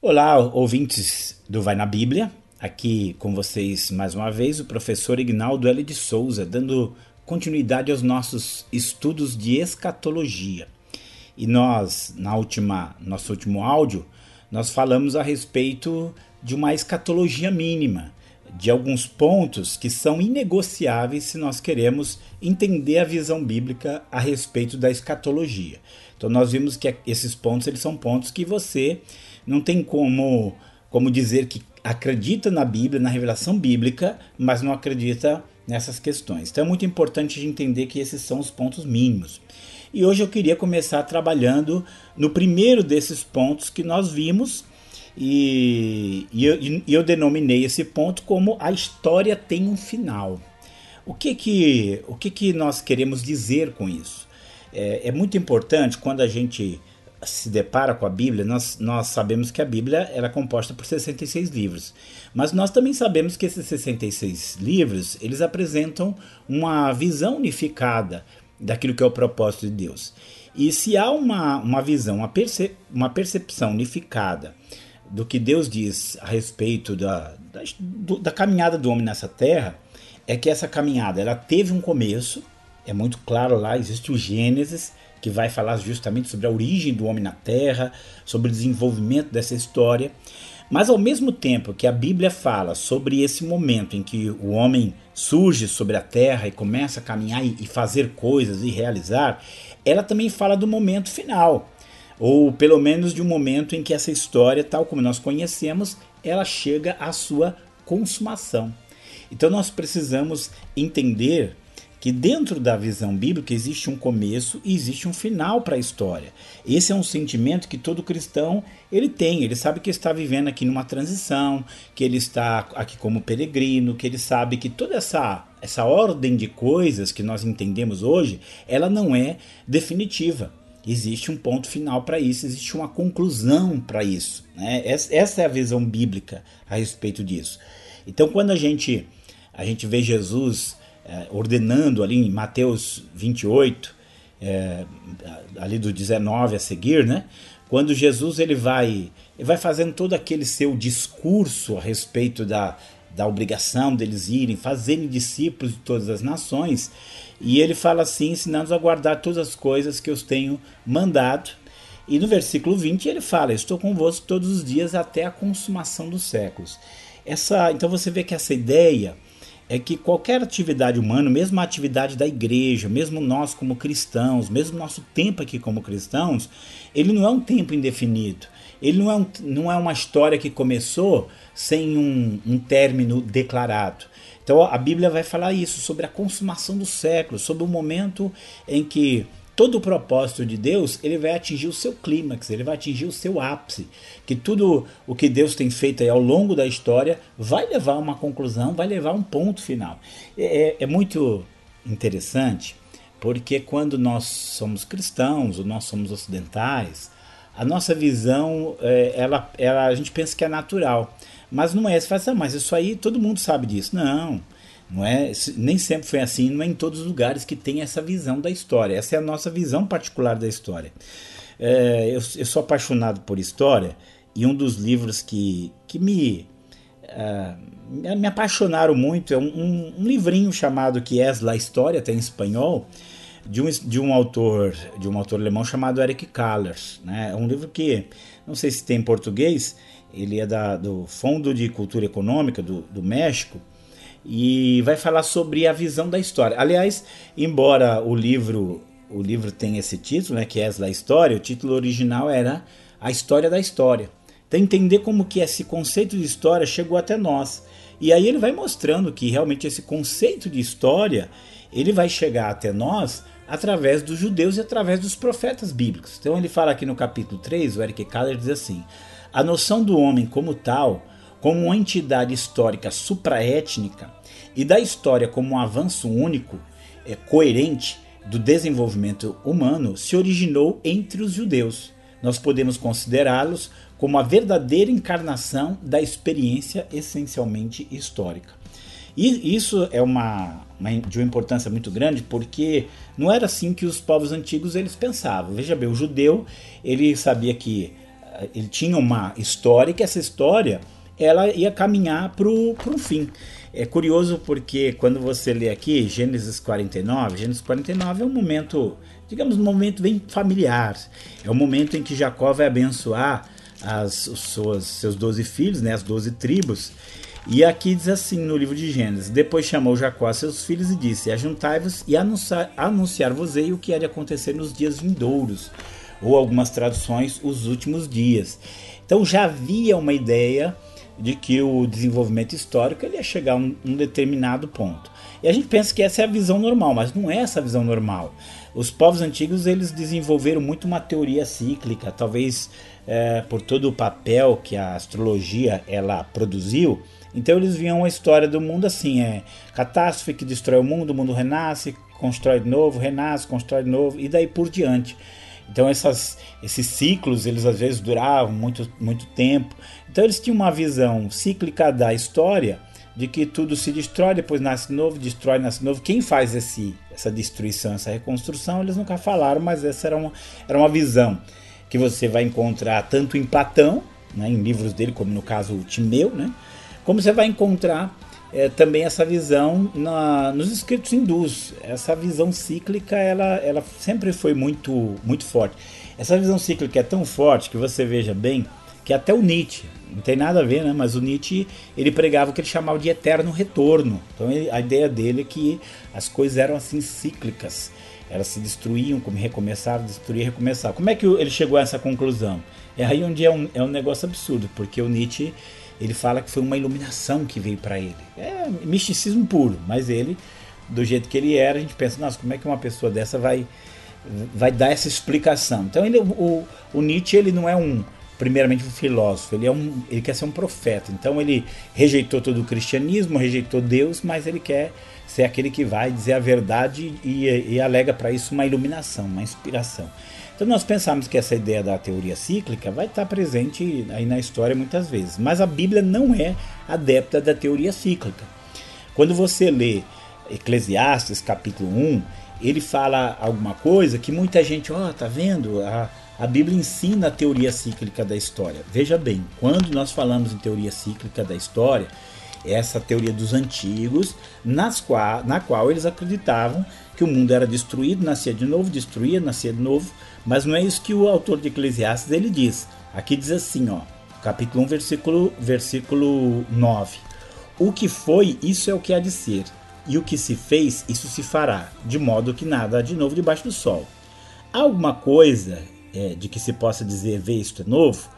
Olá, ouvintes do Vai na Bíblia. Aqui com vocês mais uma vez o professor Ignaldo L. de Souza, dando continuidade aos nossos estudos de escatologia. E nós, na última, nosso último áudio, nós falamos a respeito de uma escatologia mínima, de alguns pontos que são inegociáveis se nós queremos entender a visão bíblica a respeito da escatologia. Então nós vimos que esses pontos eles são pontos que você não tem como como dizer que acredita na Bíblia, na revelação bíblica, mas não acredita nessas questões. Então é muito importante entender que esses são os pontos mínimos. E hoje eu queria começar trabalhando no primeiro desses pontos que nós vimos, e, e, eu, e eu denominei esse ponto como a história tem um final. O que que, o que, que nós queremos dizer com isso? É, é muito importante quando a gente se depara com a Bíblia, nós, nós sabemos que a Bíblia era composta por 66 livros. Mas nós também sabemos que esses 66 livros, eles apresentam uma visão unificada daquilo que é o propósito de Deus. E se há uma, uma visão, uma, perce, uma percepção unificada do que Deus diz a respeito da, da, da caminhada do homem nessa terra, é que essa caminhada ela teve um começo, é muito claro lá, existe o Gênesis, que vai falar justamente sobre a origem do homem na terra, sobre o desenvolvimento dessa história. Mas ao mesmo tempo que a Bíblia fala sobre esse momento em que o homem surge sobre a terra e começa a caminhar e fazer coisas e realizar, ela também fala do momento final, ou pelo menos de um momento em que essa história, tal como nós conhecemos, ela chega à sua consumação. Então nós precisamos entender que dentro da visão bíblica existe um começo e existe um final para a história. Esse é um sentimento que todo cristão ele tem. Ele sabe que está vivendo aqui numa transição, que ele está aqui como peregrino, que ele sabe que toda essa essa ordem de coisas que nós entendemos hoje, ela não é definitiva. Existe um ponto final para isso, existe uma conclusão para isso. Né? Essa é a visão bíblica a respeito disso. Então, quando a gente a gente vê Jesus ordenando ali em Mateus 28, é, ali do 19 a seguir, né? Quando Jesus ele vai, ele vai fazendo todo aquele seu discurso a respeito da, da obrigação deles irem, fazerem discípulos de todas as nações, e ele fala assim, ensinando-os a guardar todas as coisas que eu tenho mandado. E no versículo 20 ele fala: Estou convosco todos os dias até a consumação dos séculos. Essa, então você vê que essa ideia é que qualquer atividade humana, mesmo a atividade da igreja, mesmo nós como cristãos, mesmo nosso tempo aqui como cristãos, ele não é um tempo indefinido. Ele não é, um, não é uma história que começou sem um, um término declarado. Então a Bíblia vai falar isso, sobre a consumação do século, sobre o momento em que todo o propósito de Deus, ele vai atingir o seu clímax, ele vai atingir o seu ápice, que tudo o que Deus tem feito ao longo da história vai levar a uma conclusão, vai levar a um ponto final. É, é, é muito interessante, porque quando nós somos cristãos, ou nós somos ocidentais, a nossa visão, é, ela, ela, a gente pensa que é natural, mas não é. Você fala assim, ah, mas isso aí todo mundo sabe disso. Não é, nem sempre foi assim, não é em todos os lugares que tem essa visão da história. Essa é a nossa visão particular da história. É, eu, eu, sou apaixonado por história e um dos livros que, que me, uh, me apaixonaram muito é um, um, um, livrinho chamado Que és la História, tem em espanhol, de um, de um autor de um autor alemão chamado Eric Kallers. Né? É um livro que, não sei se tem em português, ele é da, do Fundo de Cultura Econômica do, do México, e vai falar sobre a visão da história. Aliás, embora o livro o livro tenha esse título, né, que é a história, o título original era A História da História. Então entender como que esse conceito de história chegou até nós. E aí ele vai mostrando que realmente esse conceito de história, ele vai chegar até nós através dos judeus e através dos profetas bíblicos. Então ele fala aqui no capítulo 3, o Eric Kaller diz assim: "A noção do homem como tal como uma entidade histórica supraétnica e da história como um avanço único, é, coerente do desenvolvimento humano, se originou entre os judeus. Nós podemos considerá-los como a verdadeira encarnação da experiência essencialmente histórica. E isso é uma, uma, de uma importância muito grande porque não era assim que os povos antigos eles pensavam. Veja bem, o judeu ele sabia que ele tinha uma história e que essa história ela ia caminhar para um fim. É curioso porque quando você lê aqui Gênesis 49, Gênesis 49 é um momento, digamos, um momento bem familiar. É o momento em que Jacó vai abençoar as, os seus, 12 filhos, né, as 12 tribos. E aqui diz assim no livro de Gênesis: Depois chamou Jacó a seus filhos e disse: Ajuntai-vos e anunciar-vos-ei o que há de acontecer nos dias vindouros, ou algumas traduções, os últimos dias. Então já havia uma ideia de que o desenvolvimento histórico ele ia chegar a um, um, determinado ponto. E a gente pensa que essa é a visão normal, mas não é essa a visão normal. Os povos antigos eles desenvolveram muito uma teoria cíclica, talvez é, por todo o papel que a astrologia ela produziu. Então eles viam a história do mundo assim, é catástrofe que destrói o mundo, o mundo renasce, constrói de novo, renasce, constrói de novo e daí por diante. Então essas, esses ciclos eles às vezes duravam muito, muito tempo. Então eles tinham uma visão cíclica da história de que tudo se destrói, depois nasce novo, destrói, nasce novo. Quem faz esse, essa destruição, essa reconstrução, eles nunca falaram, mas essa era uma, era uma visão que você vai encontrar tanto em Platão, né, em livros dele, como no caso o Timeu, né, como você vai encontrar é, também essa visão na, nos escritos hindus. Essa visão cíclica, ela, ela sempre foi muito, muito forte. Essa visão cíclica é tão forte que você veja bem que até o Nietzsche, não tem nada a ver, né? Mas o Nietzsche ele pregava o que ele chamava de eterno retorno. Então ele, a ideia dele é que as coisas eram assim cíclicas, elas se destruíam, como recomeçavam, destruíam, recomeçavam. Como é que ele chegou a essa conclusão? É aí onde é um, é um negócio absurdo, porque o Nietzsche ele fala que foi uma iluminação que veio para ele. É misticismo puro, mas ele, do jeito que ele era, a gente pensa, nossa, como é que uma pessoa dessa vai vai dar essa explicação? Então ele, o, o Nietzsche ele não é um primeiramente um filósofo, ele é um ele quer ser um profeta. Então ele rejeitou todo o cristianismo, rejeitou Deus, mas ele quer ser aquele que vai dizer a verdade e, e alega para isso uma iluminação, uma inspiração. Então nós pensamos que essa ideia da teoria cíclica vai estar presente aí na história muitas vezes, mas a Bíblia não é adepta da teoria cíclica. Quando você lê Eclesiastes capítulo 1, ele fala alguma coisa que muita gente, ó, oh, tá vendo? A, a Bíblia ensina a teoria cíclica da história. Veja bem, quando nós falamos em teoria cíclica da história, essa teoria dos antigos, nas qual, na qual eles acreditavam que o mundo era destruído, nascia de novo, destruía, nascia de novo, mas não é isso que o autor de Eclesiastes ele diz. Aqui diz assim, ó, capítulo 1, versículo, versículo 9. O que foi, isso é o que há de ser, e o que se fez, isso se fará, de modo que nada há de novo debaixo do sol. Há alguma coisa é, de que se possa dizer, ver isto é novo?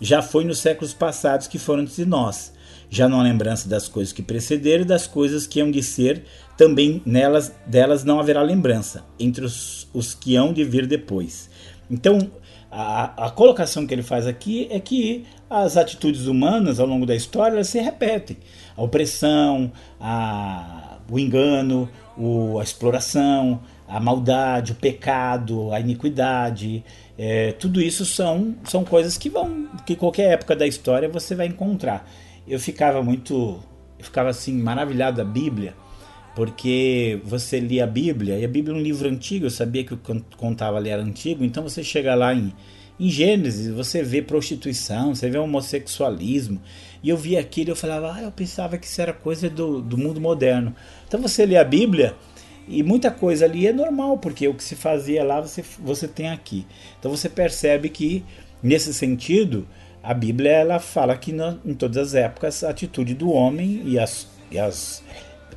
Já foi nos séculos passados que foram antes de nós. Já não há lembrança das coisas que precederam e das coisas que hão de ser, também nelas delas não haverá lembrança, entre os, os que hão de vir depois. Então, a, a, colocação que ele faz aqui é que as atitudes humanas ao longo da história se repetem. A opressão, a, o engano, o, a exploração, a maldade, o pecado, a iniquidade, é, tudo isso são, são coisas que vão, que qualquer época da história você vai encontrar. Eu ficava muito, eu ficava assim maravilhado da Bíblia porque você lia a Bíblia, e a Bíblia é um livro antigo, eu sabia que o contava ali era antigo, então você chega lá em, em Gênesis, você vê prostituição, você vê homossexualismo, e eu via aquilo e eu falava, ah, eu pensava que isso era coisa do, do mundo moderno. Então você lê a Bíblia, e muita coisa ali é normal, porque o que se fazia lá você, você tem aqui. Então você percebe que, nesse sentido, a Bíblia ela fala que em todas as épocas a atitude do homem e as, e as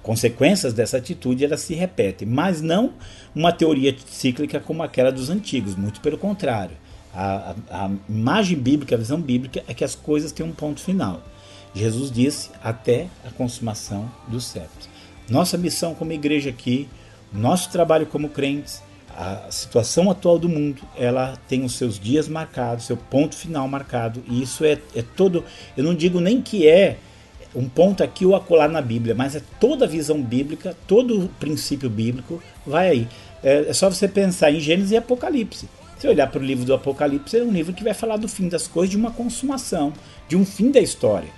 consequências dessa atitude elas se repetem, mas não uma teoria cíclica como aquela dos antigos, muito pelo contrário. A, a, a imagem bíblica, a visão bíblica é que as coisas têm um ponto final. Jesus disse até a consumação dos séculos. Nossa missão como igreja aqui, nosso trabalho como crentes, a situação atual do mundo, ela tem os seus dias marcados, seu ponto final marcado, e isso é, é todo. Eu não digo nem que é um ponto aqui ou acolá na Bíblia, mas é toda a visão bíblica, todo o princípio bíblico vai aí. É, é só você pensar em Gênesis e Apocalipse. Se olhar para o livro do Apocalipse, é um livro que vai falar do fim das coisas, de uma consumação, de um fim da história.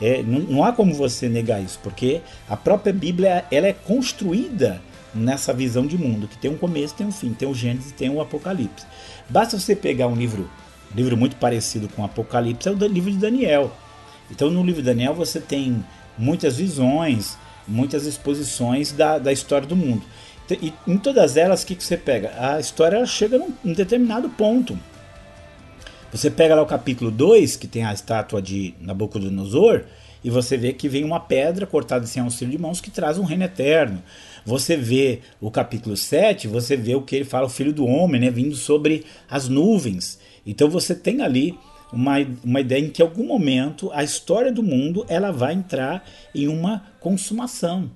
É, não, não, há como você negar isso, porque a própria Bíblia ela é construída nessa visão de mundo, que tem um começo, tem um fim, tem o Gênesis, tem o Apocalipse. Basta você pegar um livro livro muito parecido com Apocalipse é o livro de Daniel. Então no livro de Daniel você tem muitas visões, muitas exposições da, da história do mundo. E em todas elas, o que, que você pega? A história chega num, num determinado ponto. Você pega lá o capítulo 2, que tem a estátua de Nabucodonosor, e você vê que vem uma pedra cortada sem auxílio de mãos que traz um reino eterno. Você vê o capítulo 7, você vê o que ele fala, o filho do homem, né, vindo sobre as nuvens. Então você tem ali uma, uma ideia em que em algum momento a história do mundo ela vai entrar em uma consumação.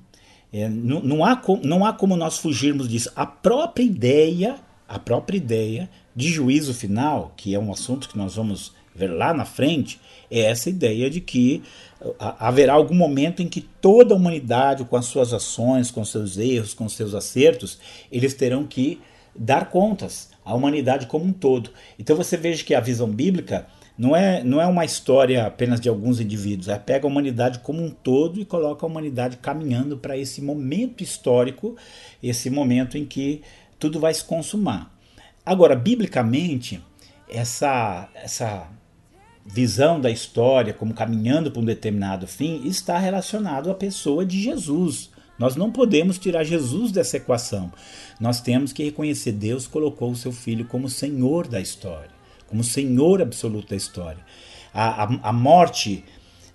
É, não, não, há, não há como nós fugirmos disso. A própria ideia, a própria ideia de juízo final, que é um assunto que nós vamos ver lá na frente, é essa ideia de que haverá algum momento em que toda a humanidade, com as suas ações, com seus erros, com seus acertos, eles terão que dar contas à humanidade como um todo. Então você veja que a visão bíblica não é, não é uma história apenas de alguns indivíduos, é pega a humanidade como um todo e coloca a humanidade caminhando para esse momento histórico, esse momento em que tudo vai se consumar. Agora, biblicamente, essa, essa visão da história como caminhando para um determinado fim está relacionado à pessoa de Jesus. Nós não podemos tirar Jesus dessa equação. Nós temos que reconhecer Deus colocou o seu filho como Senhor da história como Senhor absoluto da história. A, a, a morte,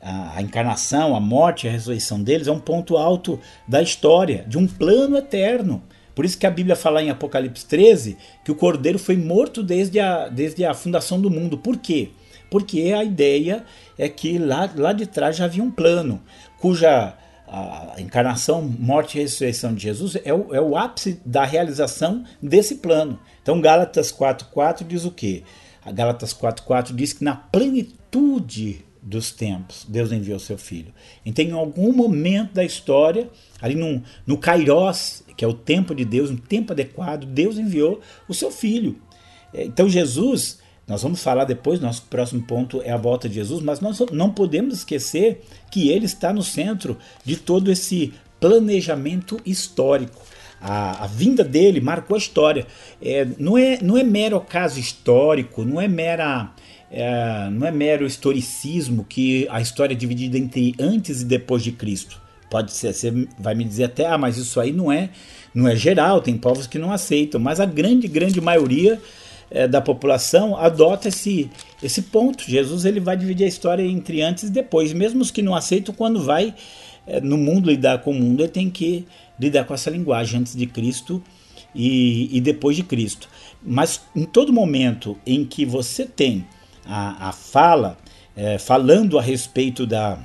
a, a, encarnação, a morte a ressurreição deles é um ponto alto da história, de um plano eterno. Por isso que a Bíblia fala em Apocalipse 13 que o cordeiro foi morto desde a, desde a fundação do mundo. Por quê? Porque a ideia é que lá, lá de trás já havia um plano, cuja a encarnação, morte e ressurreição de Jesus é o, é o ápice da realização desse plano. Então, Gálatas 4,4 diz o quê? A Gálatas 4,4 diz que na plenitude dos tempos, Deus enviou seu filho. Então, em algum momento da história, ali no, no Kairos, que é o tempo de Deus, um tempo adequado, Deus enviou o seu filho. É, então, Jesus, nós vamos falar depois, nosso próximo ponto é a volta de Jesus, mas nós não podemos esquecer que ele está no centro de todo esse planejamento histórico a, a vinda dele marcou a história. É, não, é, não é mero caso histórico, não é mera. É, não é mero historicismo que a história é dividida entre antes e depois de Cristo. Pode ser, você vai me dizer até, ah, mas isso aí não é, não é geral, tem povos que não aceitam, mas a grande, grande maioria é, da população adota esse, esse ponto. Jesus ele vai dividir a história entre antes e depois, mesmo os que não aceitam, quando vai é, no mundo lidar com o mundo, ele tem que lidar com essa linguagem antes de Cristo e, e depois de Cristo. Mas em todo momento em que você tem a, a fala é, falando a respeito da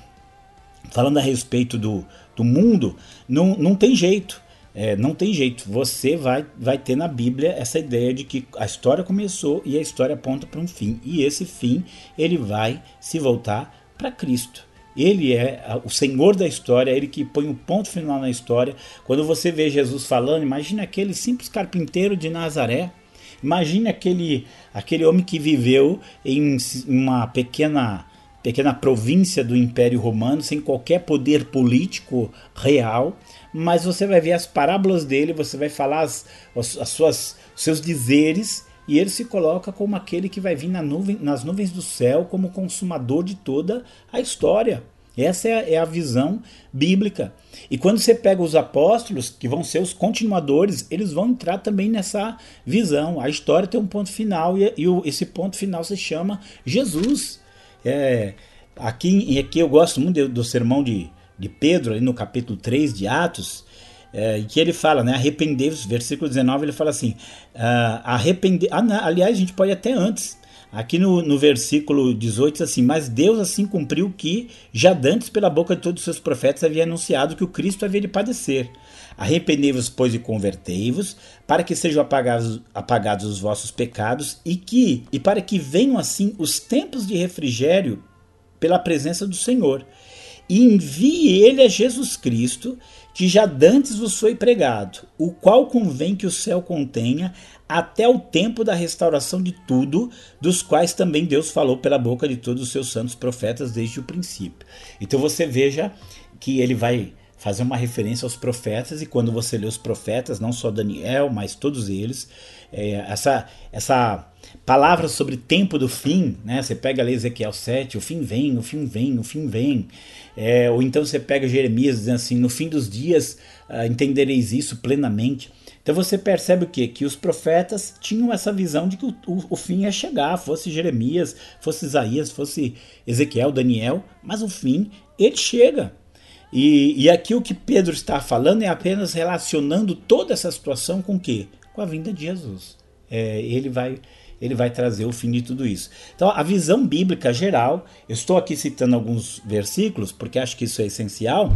falando a respeito do, do mundo, não, não tem jeito. É, não tem jeito. Você vai, vai ter na Bíblia essa ideia de que a história começou e a história aponta para um fim. E esse fim ele vai se voltar para Cristo. Ele é o Senhor da história, ele que põe o um ponto final na história. Quando você vê Jesus falando, imagine aquele simples carpinteiro de Nazaré. Imagine aquele, aquele homem que viveu em uma pequena, pequena província do Império Romano, sem qualquer poder político real. Mas você vai ver as parábolas dele, você vai falar as, as suas, seus dizeres, e ele se coloca como aquele que vai vir na nuvem, nas nuvens do céu como consumador de toda a história. Essa é a, é a, visão bíblica. E quando você pega os apóstolos, que vão ser os continuadores, eles vão entrar também nessa visão. A história tem um ponto final e, e o, esse ponto final se chama Jesus. É, aqui, aqui eu gosto muito do, do sermão de, de Pedro, ali no capítulo 3 de Atos, é, que ele fala, né? Arrependei-vos, versículo 19, ele fala assim: uh, arrepende. Ah, não, aliás, a gente pode até antes. Aqui no, no versículo 18 diz assim: Mas Deus assim cumpriu que, já dantes pela boca de todos os seus profetas, havia anunciado que o Cristo havia de padecer. Arrependei-vos, pois, e convertei-vos, para que sejam apagados, apagados os vossos pecados, e que e para que venham assim os tempos de refrigério pela presença do Senhor. E envie ele a Jesus Cristo, que já dantes vos foi pregado, o qual convém que o céu contenha até o tempo da restauração de tudo, dos quais também Deus falou pela boca de todos os seus santos profetas desde o princípio. Então você veja que ele vai fazer uma referência aos profetas, e quando você lê os profetas, não só Daniel, mas todos eles, é, essa, essa palavra sobre tempo do fim, né? Você pega ali Ezequiel 7, o fim vem, o fim vem, o fim vem. É, ou então você pega Jeremias dizendo assim, no fim dos dias uh, entendereis isso plenamente. Então você percebe o quê? Que os profetas tinham essa visão de que o, o, o, fim ia chegar, fosse Jeremias, fosse Isaías, fosse Ezequiel, Daniel, mas o fim, ele chega. E, e aqui o que Pedro está falando é apenas relacionando toda essa situação com o quê? Com a vinda de Jesus. É, ele vai ele vai trazer o fim de tudo isso. Então, a visão bíblica geral, eu estou aqui citando alguns versículos, porque acho que isso é essencial,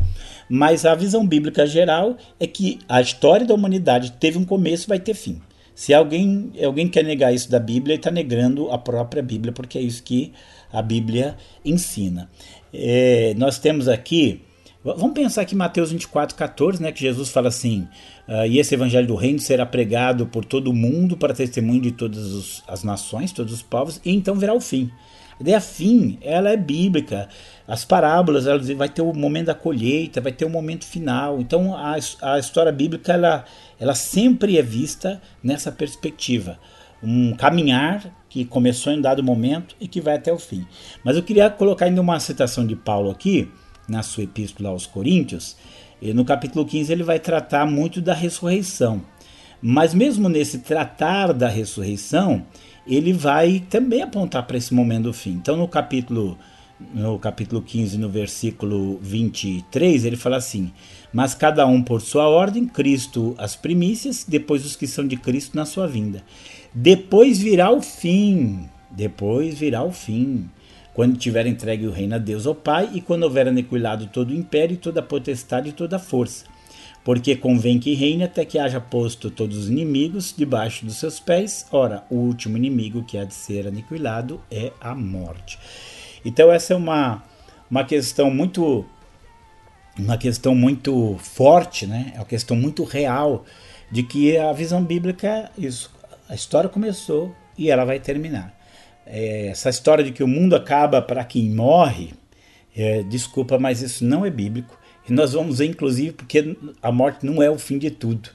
mas a visão bíblica geral é que a história da humanidade teve um começo e vai ter fim. Se alguém, alguém quer negar isso da Bíblia, ele está negando a própria Bíblia, porque é isso que a Bíblia ensina. É, nós temos aqui Vamos pensar aqui Mateus 24, 14, né, que Jesus fala assim: uh, E esse evangelho do reino será pregado por todo o mundo para testemunho de todas os, as nações, todos os povos, e então virá o fim. A ideia fim, ela é bíblica. As parábolas, ela vai ter o momento da colheita, vai ter o momento final. Então a, a história bíblica, ela, ela sempre é vista nessa perspectiva. Um caminhar que começou em dado momento e que vai até o fim. Mas eu queria colocar ainda uma citação de Paulo aqui, na sua epístola aos Coríntios, no capítulo 15 ele vai tratar muito da ressurreição. Mas mesmo nesse tratar da ressurreição, ele vai também apontar para esse momento do fim. Então no capítulo no capítulo 15, no versículo 23, ele fala assim: Mas cada um por sua ordem, Cristo as primícias, depois os que são de Cristo na sua vinda. Depois virá o fim, depois virá o fim quando tiver entregue o reino a Deus ao Pai, e quando houver aniquilado todo o império, toda a potestade e toda a força. Porque convém que reine até que haja posto todos os inimigos debaixo dos seus pés. Ora, o último inimigo que há de ser aniquilado é a morte. Então essa é uma, uma questão muito uma questão muito forte, né? É uma questão muito real de que a visão bíblica isso. A história começou e ela vai terminar é, essa história de que o mundo acaba para quem morre, é, desculpa, mas isso não é bíblico. E nós vamos ver, inclusive, porque a morte não é o fim de tudo.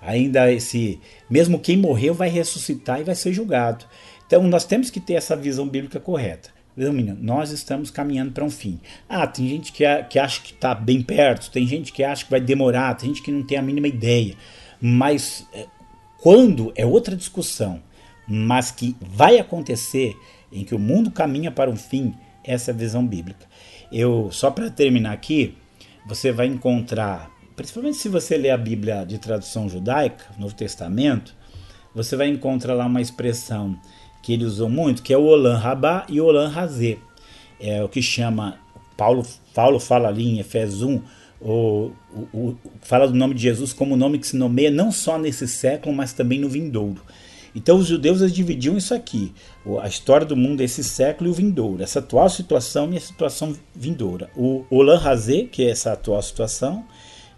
Ainda esse, mesmo quem morreu vai ressuscitar e vai ser julgado. Então nós temos que ter essa visão bíblica correta. Menino, nós estamos caminhando para um fim. Ah, tem gente que, que acha que está bem perto, tem gente que acha que vai demorar, tem gente que não tem a mínima ideia. Mas é, quando é outra discussão mas que vai acontecer, em que o mundo caminha para um fim, essa é a visão bíblica. Eu só para terminar aqui, você vai encontrar, principalmente se você ler a Bíblia de tradução judaica, Novo Testamento, você vai encontrar lá uma expressão que ele usou muito, que é o Olam Rabá e Olam Razê. É o que chama Paulo, Paulo fala ali em Efésios 1, o, o, o, fala do nome de Jesus como o nome que se nomeia não só nesse século, mas também no vindouro. Então os judeus dividiam isso aqui, a história do mundo esse século e o vindouro, essa atual situação e a situação vindoura. O Olam Hazé, que é essa atual situação,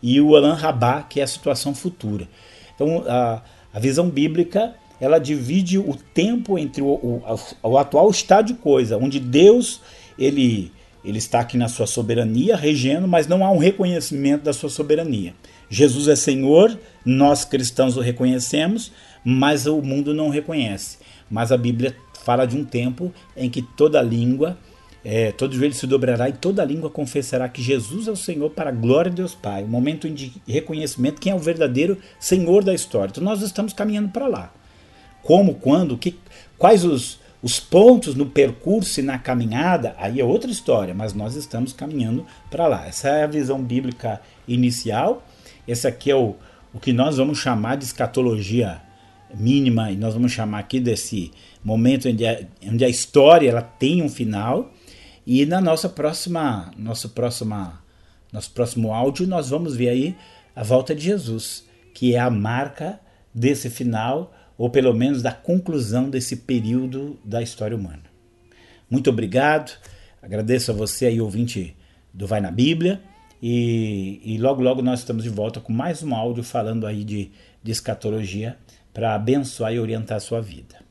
e o Olam Rabá, que é a situação futura. Então a, a visão bíblica ela divide o tempo entre o, o, o, atual estado de coisa, onde Deus ele, ele está aqui na sua soberania, regendo, mas não há um reconhecimento da sua soberania. Jesus é Senhor, nós cristãos o reconhecemos, mas o mundo não reconhece. Mas a Bíblia fala de um tempo em que toda língua, é, todo joelho se dobrará e toda língua confessará que Jesus é o Senhor para a glória de Deus Pai. Um momento de reconhecimento quem é o verdadeiro Senhor da história. Então nós estamos caminhando para lá. Como, quando, que, quais os, os pontos no percurso e na caminhada, aí é outra história, mas nós estamos caminhando para lá. Essa é a visão bíblica inicial. Esse aqui é o, o que nós vamos chamar de escatologia mínima, e nós vamos chamar aqui desse momento onde a, onde a história ela tem um final. E na nossa próxima, nosso próxima, nosso próximo áudio, nós vamos ver aí a volta de Jesus, que é a marca desse final, ou pelo menos da conclusão desse período da história humana. Muito obrigado, agradeço a você aí, ouvinte do Vai na Bíblia, e, e logo logo nós estamos de volta com mais um áudio falando aí de, de escatologia para abençoar e orientar a sua vida.